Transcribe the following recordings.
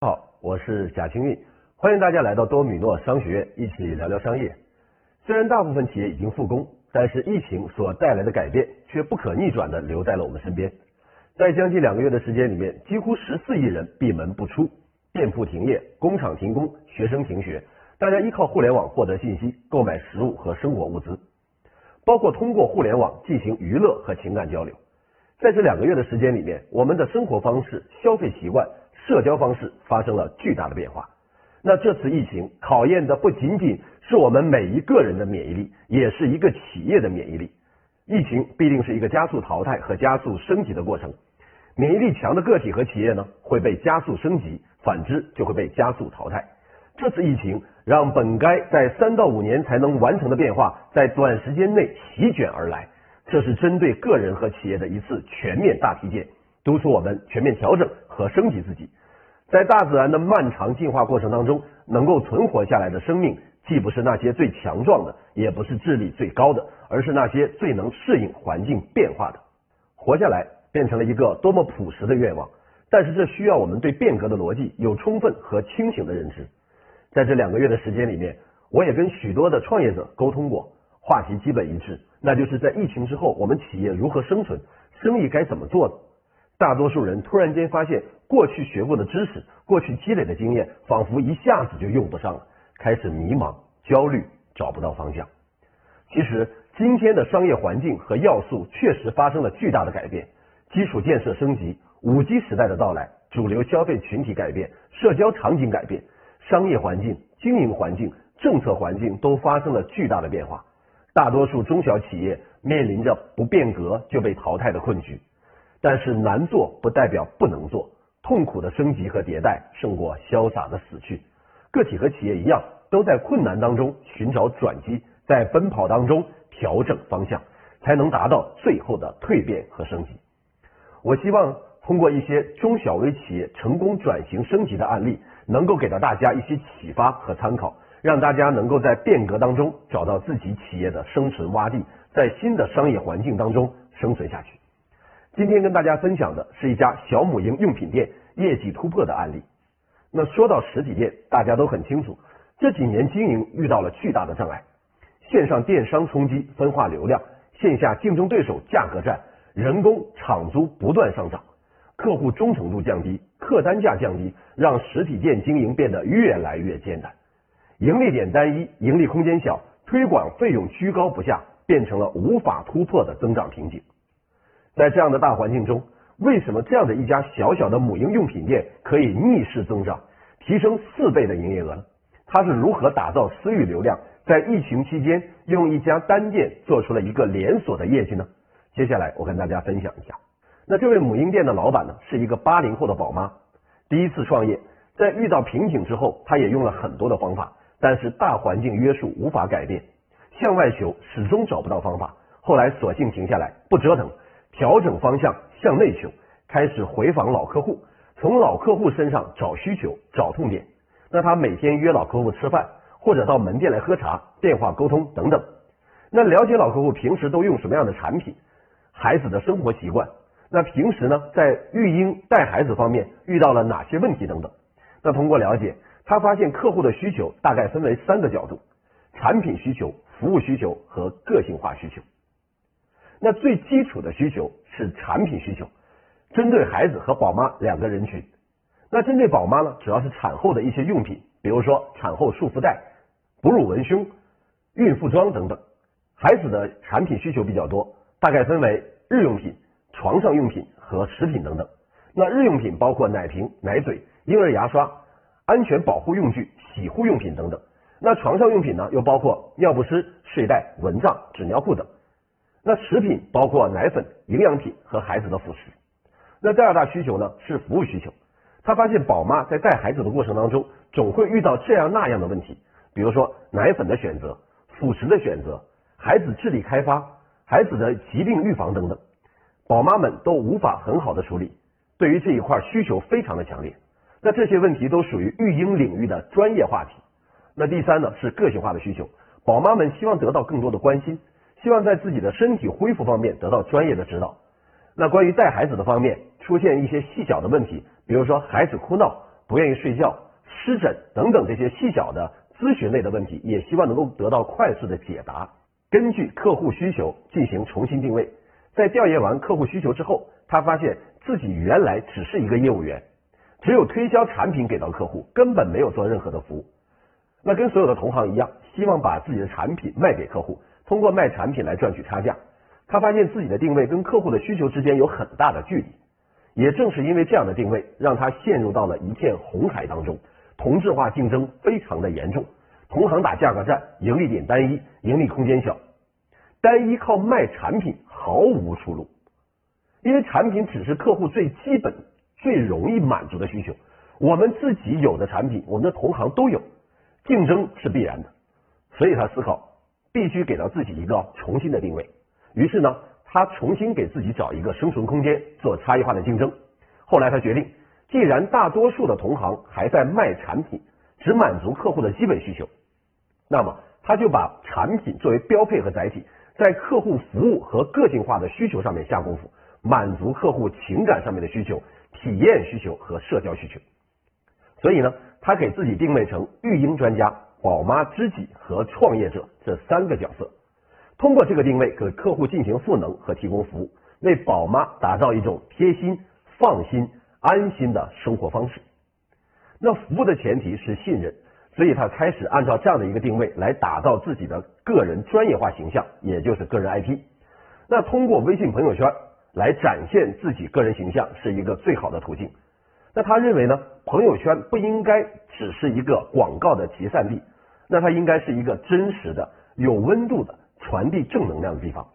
好，我是贾清运，欢迎大家来到多米诺商学院，一起聊聊商业。虽然大部分企业已经复工，但是疫情所带来的改变却不可逆转的留在了我们身边。在将近两个月的时间里面，几乎十四亿人闭门不出，店铺停业，工厂停工，学生停学，大家依靠互联网获得信息，购买食物和生活物资，包括通过互联网进行娱乐和情感交流。在这两个月的时间里面，我们的生活方式、消费习惯。社交方式发生了巨大的变化。那这次疫情考验的不仅仅是我们每一个人的免疫力，也是一个企业的免疫力。疫情必定是一个加速淘汰和加速升级的过程。免疫力强的个体和企业呢，会被加速升级；反之，就会被加速淘汰。这次疫情让本该在三到五年才能完成的变化，在短时间内席卷而来。这是针对个人和企业的一次全面大体检，督促我们全面调整和升级自己。在大自然的漫长进化过程当中，能够存活下来的生命，既不是那些最强壮的，也不是智力最高的，而是那些最能适应环境变化的。活下来变成了一个多么朴实的愿望，但是这需要我们对变革的逻辑有充分和清醒的认知。在这两个月的时间里面，我也跟许多的创业者沟通过，话题基本一致，那就是在疫情之后，我们企业如何生存，生意该怎么做呢？大多数人突然间发现。过去学过的知识，过去积累的经验，仿佛一下子就用不上了，开始迷茫、焦虑，找不到方向。其实，今天的商业环境和要素确实发生了巨大的改变，基础建设升级，五 G 时代的到来，主流消费群体改变，社交场景改变，商业环境、经营环境、政策环境都发生了巨大的变化。大多数中小企业面临着不变革就被淘汰的困局，但是难做不代表不能做。痛苦的升级和迭代胜过潇洒的死去。个体和企业一样，都在困难当中寻找转机，在奔跑当中调整方向，才能达到最后的蜕变和升级。我希望通过一些中小微企业成功转型升级的案例，能够给到大家一些启发和参考，让大家能够在变革当中找到自己企业的生存洼地，在新的商业环境当中生存下去。今天跟大家分享的是一家小母婴用品店业绩突破的案例。那说到实体店，大家都很清楚，这几年经营遇到了巨大的障碍，线上电商冲击分化流量，线下竞争对手价格战，人工厂租不断上涨，客户忠诚度降低，客单价降低，让实体店经营变得越来越艰难，盈利点单一，盈利空间小，推广费用居高不下，变成了无法突破的增长瓶颈。在这样的大环境中，为什么这样的一家小小的母婴用品店可以逆势增长，提升四倍的营业额呢？它是如何打造私域流量，在疫情期间用一家单店做出了一个连锁的业绩呢？接下来我跟大家分享一下。那这位母婴店的老板呢，是一个八零后的宝妈，第一次创业，在遇到瓶颈之后，她也用了很多的方法，但是大环境约束无法改变，向外求始终找不到方法，后来索性停下来，不折腾。调整方向向内求，开始回访老客户，从老客户身上找需求、找痛点。那他每天约老客户吃饭，或者到门店来喝茶、电话沟通等等。那了解老客户平时都用什么样的产品，孩子的生活习惯，那平时呢在育婴带孩子方面遇到了哪些问题等等。那通过了解，他发现客户的需求大概分为三个角度：产品需求、服务需求和个性化需求。那最基础的需求是产品需求，针对孩子和宝妈两个人群。那针对宝妈呢，主要是产后的一些用品，比如说产后束缚带、哺乳文胸、孕妇装等等。孩子的产品需求比较多，大概分为日用品、床上用品和食品等等。那日用品包括奶瓶、奶嘴、婴儿牙刷、安全保护用具、洗护用品等等。那床上用品呢，又包括尿不湿、睡袋、蚊帐、纸尿裤等。那食品包括奶粉、营养品和孩子的辅食。那第二大需求呢是服务需求。他发现宝妈在带孩子的过程当中，总会遇到这样那样的问题，比如说奶粉的选择、辅食的选择、孩子智力开发、孩子的疾病预防等等，宝妈们都无法很好的处理。对于这一块需求非常的强烈。那这些问题都属于育婴领域的专业话题。那第三呢是个性化的需求，宝妈们希望得到更多的关心。希望在自己的身体恢复方面得到专业的指导。那关于带孩子的方面，出现一些细小的问题，比如说孩子哭闹、不愿意睡觉、湿疹等等这些细小的咨询类的问题，也希望能够得到快速的解答。根据客户需求进行重新定位。在调研完客户需求之后，他发现自己原来只是一个业务员，只有推销产品给到客户，根本没有做任何的服务。那跟所有的同行一样，希望把自己的产品卖给客户，通过卖产品来赚取差价。他发现自己的定位跟客户的需求之间有很大的距离。也正是因为这样的定位，让他陷入到了一片红海当中，同质化竞争非常的严重，同行打价格战，盈利点单一，盈利空间小，单一靠卖产品毫无出路。因为产品只是客户最基本、最容易满足的需求，我们自己有的产品，我们的同行都有，竞争是必然的，所以他思考必须给到自己一个重新的定位。于是呢。他重新给自己找一个生存空间，做差异化的竞争。后来他决定，既然大多数的同行还在卖产品，只满足客户的基本需求，那么他就把产品作为标配和载体，在客户服务和个性化的需求上面下功夫，满足客户情感上面的需求、体验需求和社交需求。所以呢，他给自己定位成育婴专家、宝妈知己和创业者这三个角色。通过这个定位，给客户进行赋能和提供服务，为宝妈打造一种贴心、放心、安心的生活方式。那服务的前提是信任，所以他开始按照这样的一个定位来打造自己的个人专业化形象，也就是个人 IP。那通过微信朋友圈来展现自己个人形象是一个最好的途径。那他认为呢，朋友圈不应该只是一个广告的集散地，那它应该是一个真实的、有温度的。传递正能量的地方，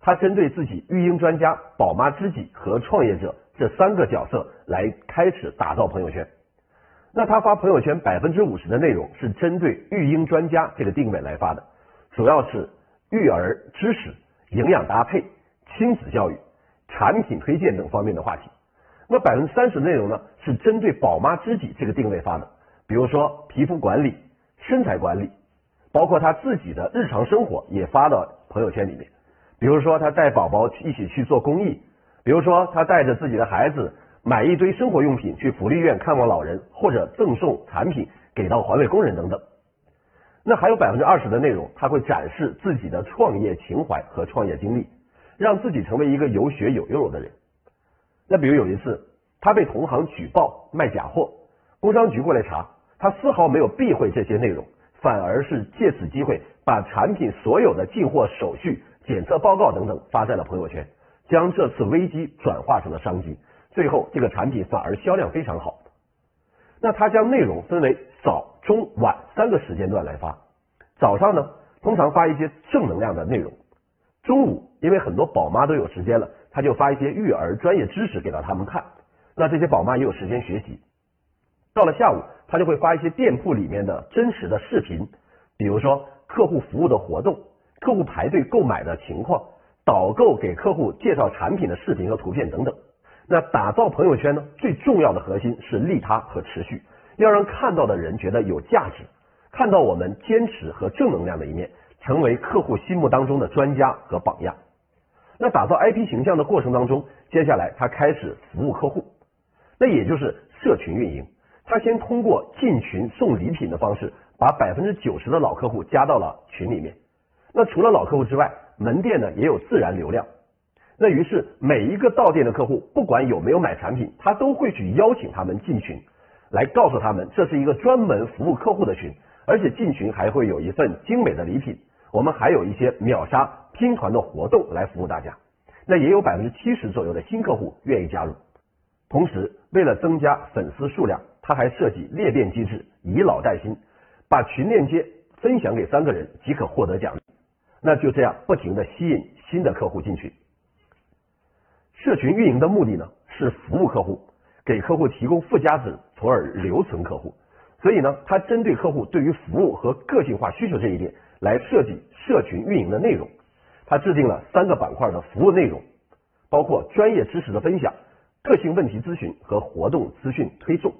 他针对自己育婴专家、宝妈知己和创业者这三个角色来开始打造朋友圈。那他发朋友圈百分之五十的内容是针对育婴专家这个定位来发的，主要是育儿知识、营养搭配、亲子教育、产品推荐等方面的话题。那百分之三十内容呢是针对宝妈知己这个定位发的，比如说皮肤管理、身材管理。包括他自己的日常生活也发到朋友圈里面，比如说他带宝宝一起去做公益，比如说他带着自己的孩子买一堆生活用品去福利院看望老人，或者赠送产品给到环卫工人等等。那还有百分之二十的内容，他会展示自己的创业情怀和创业经历，让自己成为一个有血有肉的人。那比如有一次，他被同行举报卖假货，工商局过来查，他丝毫没有避讳这些内容。反而是借此机会，把产品所有的进货手续、检测报告等等发在了朋友圈，将这次危机转化成了商机。最后，这个产品反而销量非常好。那他将内容分为早、中、晚三个时间段来发。早上呢，通常发一些正能量的内容；中午，因为很多宝妈都有时间了，他就发一些育儿专业知识给到他们看。那这些宝妈也有时间学习。到了下午。他就会发一些店铺里面的真实的视频，比如说客户服务的活动、客户排队购买的情况、导购给客户介绍产品的视频和图片等等。那打造朋友圈呢，最重要的核心是利他和持续，要让看到的人觉得有价值，看到我们坚持和正能量的一面，成为客户心目当中的专家和榜样。那打造 IP 形象的过程当中，接下来他开始服务客户，那也就是社群运营。他先通过进群送礼品的方式，把百分之九十的老客户加到了群里面。那除了老客户之外，门店呢也有自然流量。那于是每一个到店的客户，不管有没有买产品，他都会去邀请他们进群，来告诉他们这是一个专门服务客户的群，而且进群还会有一份精美的礼品。我们还有一些秒杀拼团的活动来服务大家。那也有百分之七十左右的新客户愿意加入。同时，为了增加粉丝数量。他还设计裂变机制，以老带新，把群链接分享给三个人即可获得奖励。那就这样不停的吸引新的客户进去。社群运营的目的呢，是服务客户，给客户提供附加值，从而留存客户。所以呢，他针对客户对于服务和个性化需求这一点来设计社群运营的内容。他制定了三个板块的服务内容，包括专业知识的分享、个性问题咨询和活动资讯推送。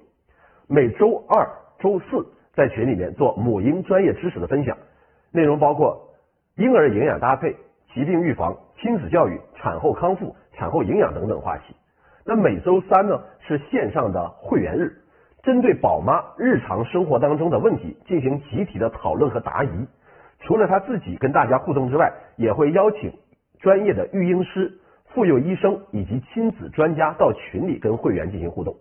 每周二、周四在群里面做母婴专业知识的分享，内容包括婴儿营养搭配、疾病预防、亲子教育、产后康复、产后营养等等话题。那每周三呢是线上的会员日，针对宝妈日常生活当中的问题进行集体的讨论和答疑。除了他自己跟大家互动之外，也会邀请专业的育婴师、妇幼医生以及亲子专家到群里跟会员进行互动。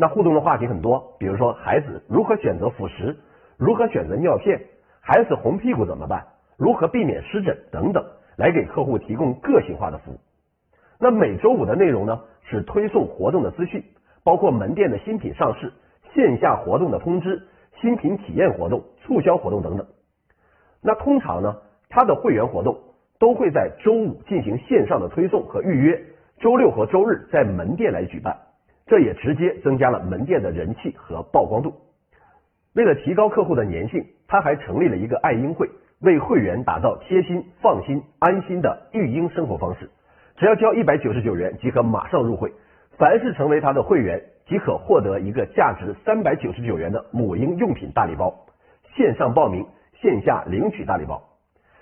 那互动的话题很多，比如说孩子如何选择辅食，如何选择尿片，孩子红屁股怎么办，如何避免湿疹等等，来给客户提供个性化的服务。那每周五的内容呢，是推送活动的资讯，包括门店的新品上市、线下活动的通知、新品体验活动、促销活动等等。那通常呢，他的会员活动都会在周五进行线上的推送和预约，周六和周日在门店来举办。这也直接增加了门店的人气和曝光度。为了提高客户的粘性，他还成立了一个爱婴会，为会员打造贴心、放心、安心的育婴生活方式。只要交一百九十九元即可马上入会，凡是成为他的会员即可获得一个价值三百九十九元的母婴用品大礼包，线上报名，线下领取大礼包。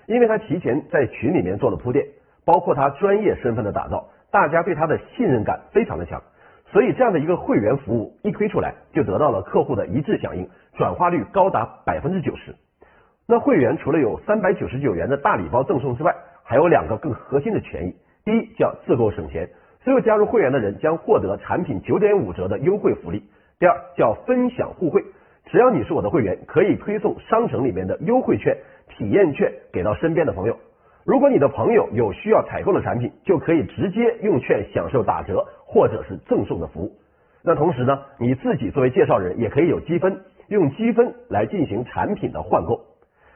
因为他提前在群里面做了铺垫，包括他专业身份的打造，大家对他的信任感非常的强。所以这样的一个会员服务一推出来，就得到了客户的一致响应，转化率高达百分之九十。那会员除了有三百九十九元的大礼包赠送之外，还有两个更核心的权益。第一叫自购省钱，所有加入会员的人将获得产品九点五折的优惠福利。第二叫分享互惠，只要你是我的会员，可以推送商城里面的优惠券、体验券给到身边的朋友。如果你的朋友有需要采购的产品，就可以直接用券享受打折或者是赠送的服务。那同时呢，你自己作为介绍人也可以有积分，用积分来进行产品的换购。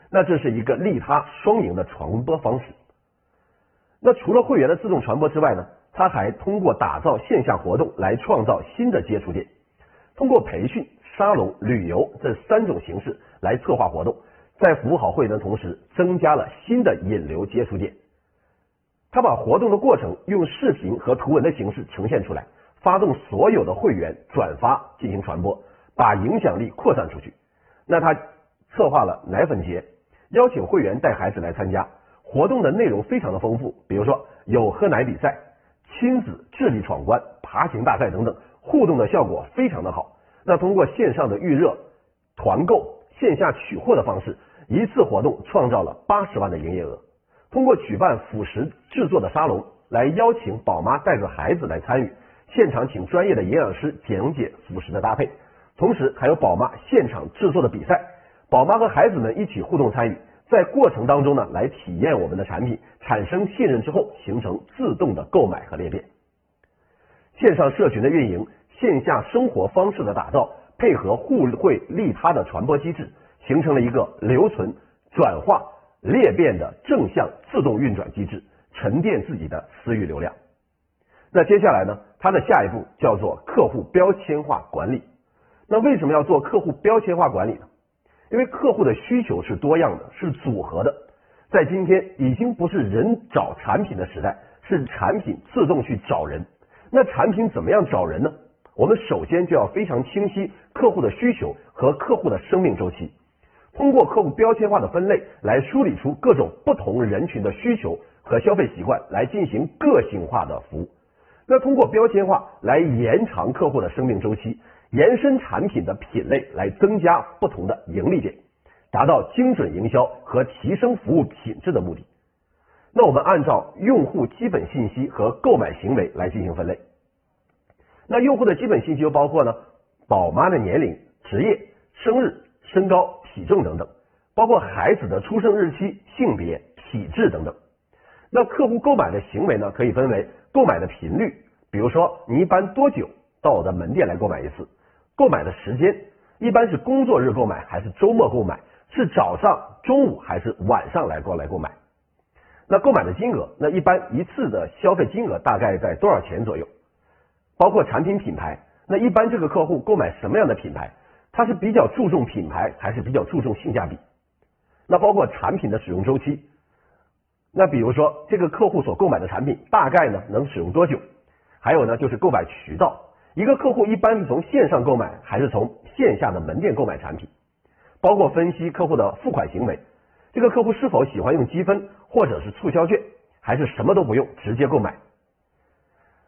那这是一个利他双赢的传播方式。那除了会员的自动传播之外呢，他还通过打造线下活动来创造新的接触点，通过培训、沙龙、旅游这三种形式来策划活动。在服务好会员的同时，增加了新的引流接触点。他把活动的过程用视频和图文的形式呈现出来，发动所有的会员转发进行传播，把影响力扩散出去。那他策划了奶粉节，邀请会员带孩子来参加活动的内容非常的丰富，比如说有喝奶比赛、亲子智力闯关、爬行大赛等等，互动的效果非常的好。那通过线上的预热、团购、线下取货的方式。一次活动创造了八十万的营业额。通过举办辅食制作的沙龙，来邀请宝妈带着孩子来参与，现场请专业的营养师讲解辅食的搭配，同时还有宝妈现场制作的比赛，宝妈和孩子们一起互动参与，在过程当中呢，来体验我们的产品，产生信任之后，形成自动的购买和裂变。线上社群的运营，线下生活方式的打造，配合互惠利他的传播机制。形成了一个留存、转化、裂变的正向自动运转机制，沉淀自己的私域流量。那接下来呢？它的下一步叫做客户标签化管理。那为什么要做客户标签化管理呢？因为客户的需求是多样的，是组合的。在今天已经不是人找产品的时代，是产品自动去找人。那产品怎么样找人呢？我们首先就要非常清晰客户的需求和客户的生命周期。通过客户标签化的分类来梳理出各种不同人群的需求和消费习惯，来进行个性化的服务。那通过标签化来延长客户的生命周期，延伸产品的品类，来增加不同的盈利点，达到精准营销和提升服务品质的目的。那我们按照用户基本信息和购买行为来进行分类。那用户的基本信息又包括呢，宝妈的年龄、职业、生日、身高。体重等等，包括孩子的出生日期、性别、体质等等。那客户购买的行为呢，可以分为购买的频率，比如说你一般多久到我的门店来购买一次？购买的时间，一般是工作日购买还是周末购买？是早上、中午还是晚上来过来购买？那购买的金额，那一般一次的消费金额大概在多少钱左右？包括产品品牌，那一般这个客户购买什么样的品牌？他是比较注重品牌，还是比较注重性价比？那包括产品的使用周期。那比如说，这个客户所购买的产品大概呢能使用多久？还有呢，就是购买渠道，一个客户一般是从线上购买，还是从线下的门店购买产品？包括分析客户的付款行为，这个客户是否喜欢用积分或者是促销券，还是什么都不用直接购买？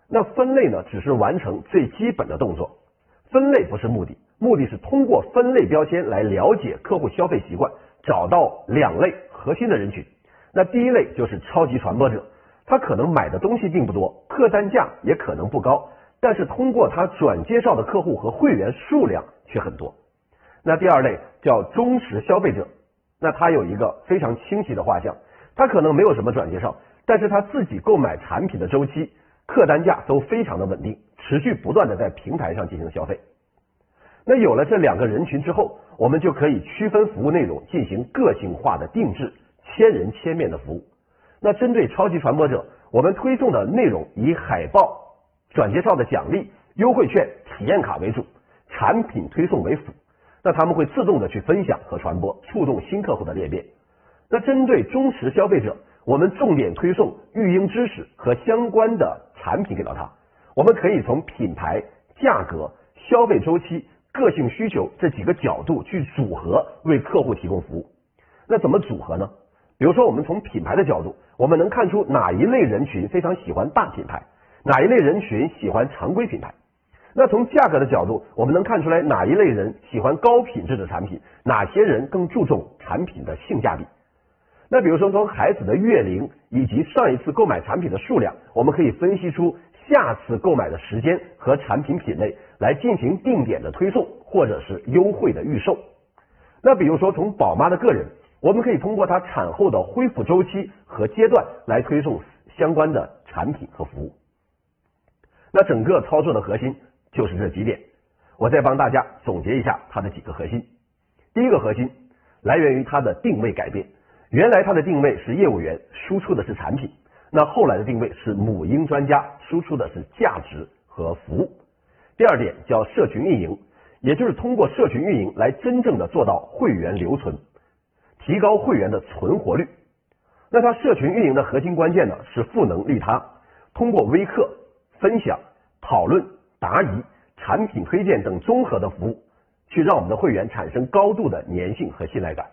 那分类呢，只是完成最基本的动作。分类不是目的，目的是通过分类标签来了解客户消费习惯，找到两类核心的人群。那第一类就是超级传播者，他可能买的东西并不多，客单价也可能不高，但是通过他转介绍的客户和会员数量却很多。那第二类叫忠实消费者，那他有一个非常清晰的画像，他可能没有什么转介绍，但是他自己购买产品的周期、客单价都非常的稳定，持续不断的在平台上进行消费。那有了这两个人群之后，我们就可以区分服务内容，进行个性化的定制。千人千面的服务，那针对超级传播者，我们推送的内容以海报、转介绍的奖励、优惠券、体验卡为主，产品推送为辅。那他们会自动的去分享和传播，触动新客户的裂变。那针对忠实消费者，我们重点推送育婴知识和相关的产品给到他。我们可以从品牌、价格、消费周期、个性需求这几个角度去组合，为客户提供服务。那怎么组合呢？比如说，我们从品牌的角度，我们能看出哪一类人群非常喜欢大品牌，哪一类人群喜欢常规品牌。那从价格的角度，我们能看出来哪一类人喜欢高品质的产品，哪些人更注重产品的性价比。那比如说，从孩子的月龄以及上一次购买产品的数量，我们可以分析出下次购买的时间和产品品类，来进行定点的推送或者是优惠的预售。那比如说，从宝妈的个人。我们可以通过她产后的恢复周期和阶段来推送相关的产品和服务。那整个操作的核心就是这几点，我再帮大家总结一下它的几个核心。第一个核心来源于它的定位改变，原来它的定位是业务员，输出的是产品，那后来的定位是母婴专家，输出的是价值和服务。第二点叫社群运营，也就是通过社群运营来真正的做到会员留存。提高会员的存活率，那它社群运营的核心关键呢是赋能利他，通过微课、分享、讨论、答疑、产品推荐等综合的服务，去让我们的会员产生高度的粘性和信赖感。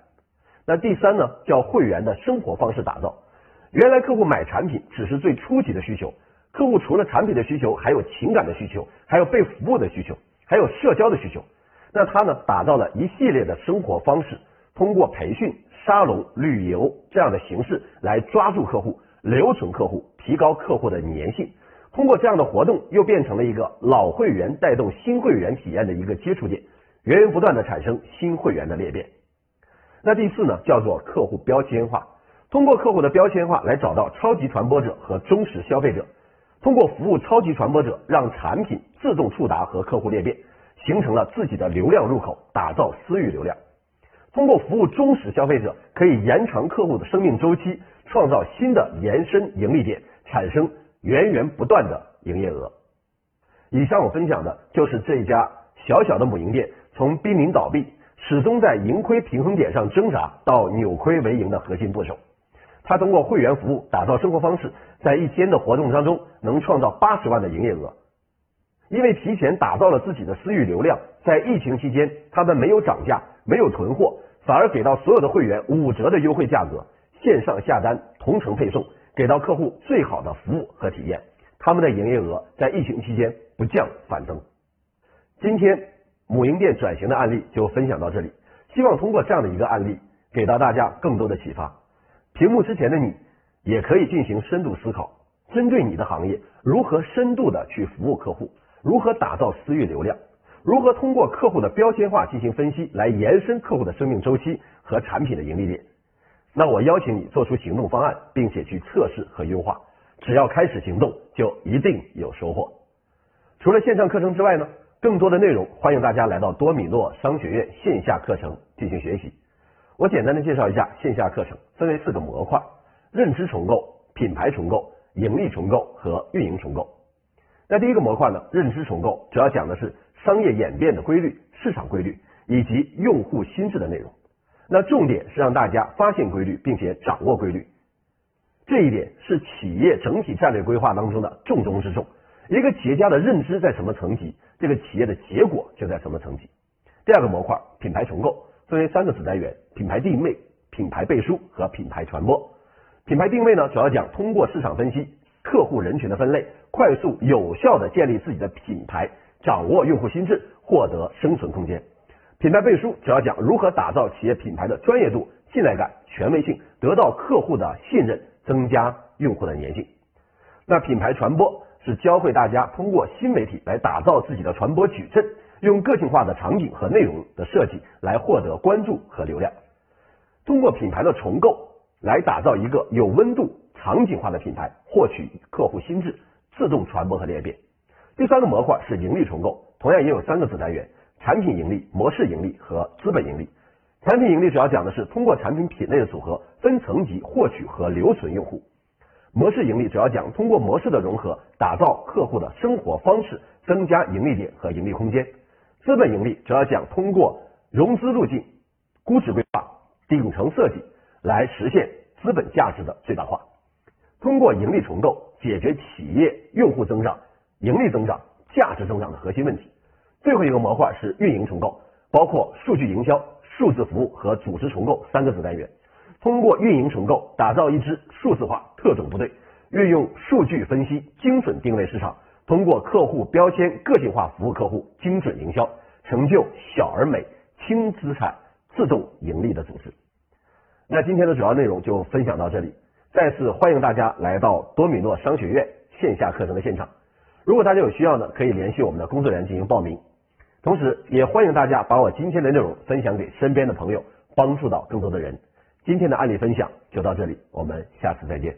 那第三呢叫会员的生活方式打造，原来客户买产品只是最初级的需求，客户除了产品的需求，还有情感的需求，还有被服务的需求，还有社交的需求。那他呢打造了一系列的生活方式。通过培训、沙龙、旅游这样的形式来抓住客户、留存客户、提高客户的粘性。通过这样的活动，又变成了一个老会员带动新会员体验的一个接触点，源源不断的产生新会员的裂变。那第四呢，叫做客户标签化。通过客户的标签化来找到超级传播者和忠实消费者，通过服务超级传播者，让产品自动触达和客户裂变，形成了自己的流量入口，打造私域流量。通过服务忠实消费者，可以延长客户的生命周期，创造新的延伸盈利点，产生源源不断的营业额。以上我分享的就是这家小小的母婴店从濒临倒闭，始终在盈亏平衡点上挣扎，到扭亏为盈的核心步骤。他通过会员服务打造生活方式，在一天的活动当中能创造八十万的营业额。因为提前打造了自己的私域流量，在疫情期间，他们没有涨价，没有囤货，反而给到所有的会员五折的优惠价格，线上下单同城配送，给到客户最好的服务和体验。他们的营业额在疫情期间不降反增。今天母婴店转型的案例就分享到这里，希望通过这样的一个案例，给到大家更多的启发。屏幕之前的你，也可以进行深度思考，针对你的行业，如何深度的去服务客户。如何打造私域流量？如何通过客户的标签化进行分析，来延伸客户的生命周期和产品的盈利点？那我邀请你做出行动方案，并且去测试和优化。只要开始行动，就一定有收获。除了线上课程之外呢，更多的内容欢迎大家来到多米诺商学院线下课程进行学习。我简单的介绍一下线下课程，分为四个模块：认知重构、品牌重构、盈利重构和运营重构。那第一个模块呢，认知重构主要讲的是商业演变的规律、市场规律以及用户心智的内容。那重点是让大家发现规律，并且掌握规律。这一点是企业整体战略规划当中的重中之重。一个企业家的认知在什么层级，这个企业的结果就在什么层级。第二个模块，品牌重构分为三个子单元：品牌定位、品牌背书和品牌传播。品牌定位呢，主要讲通过市场分析。客户人群的分类，快速有效的建立自己的品牌，掌握用户心智，获得生存空间。品牌背书主要讲如何打造企业品牌的专业度、信赖感、权威性，得到客户的信任，增加用户的粘性。那品牌传播是教会大家通过新媒体来打造自己的传播矩阵，用个性化的场景和内容的设计来获得关注和流量。通过品牌的重构来打造一个有温度、场景化的品牌，获取客户心智，自动传播和裂变。第三个模块是盈利重构，同样也有三个子单元：产品盈利、模式盈利和资本盈利。产品盈利主要讲的是通过产品品类的组合，分层级获取和留存用户；模式盈利主要讲通过模式的融合，打造客户的生活方式，增加盈利点和盈利空间；资本盈利主要讲通过融资路径、估值规划、顶层设计来实现资本价值的最大化。通过盈利重构，解决企业用户增长。盈利增长、价值增长的核心问题。最后一个模块是运营重构，包括数据营销、数字服务和组织重构三个子单元。通过运营重构，打造一支数字化特种部队，运用数据分析精准定位市场，通过客户标签个性化服务客户，精准营销，成就小而美、轻资产、自动盈利的组织。那今天的主要内容就分享到这里，再次欢迎大家来到多米诺商学院线下课程的现场。如果大家有需要呢，可以联系我们的工作人员进行报名。同时，也欢迎大家把我今天的内容分享给身边的朋友，帮助到更多的人。今天的案例分享就到这里，我们下次再见。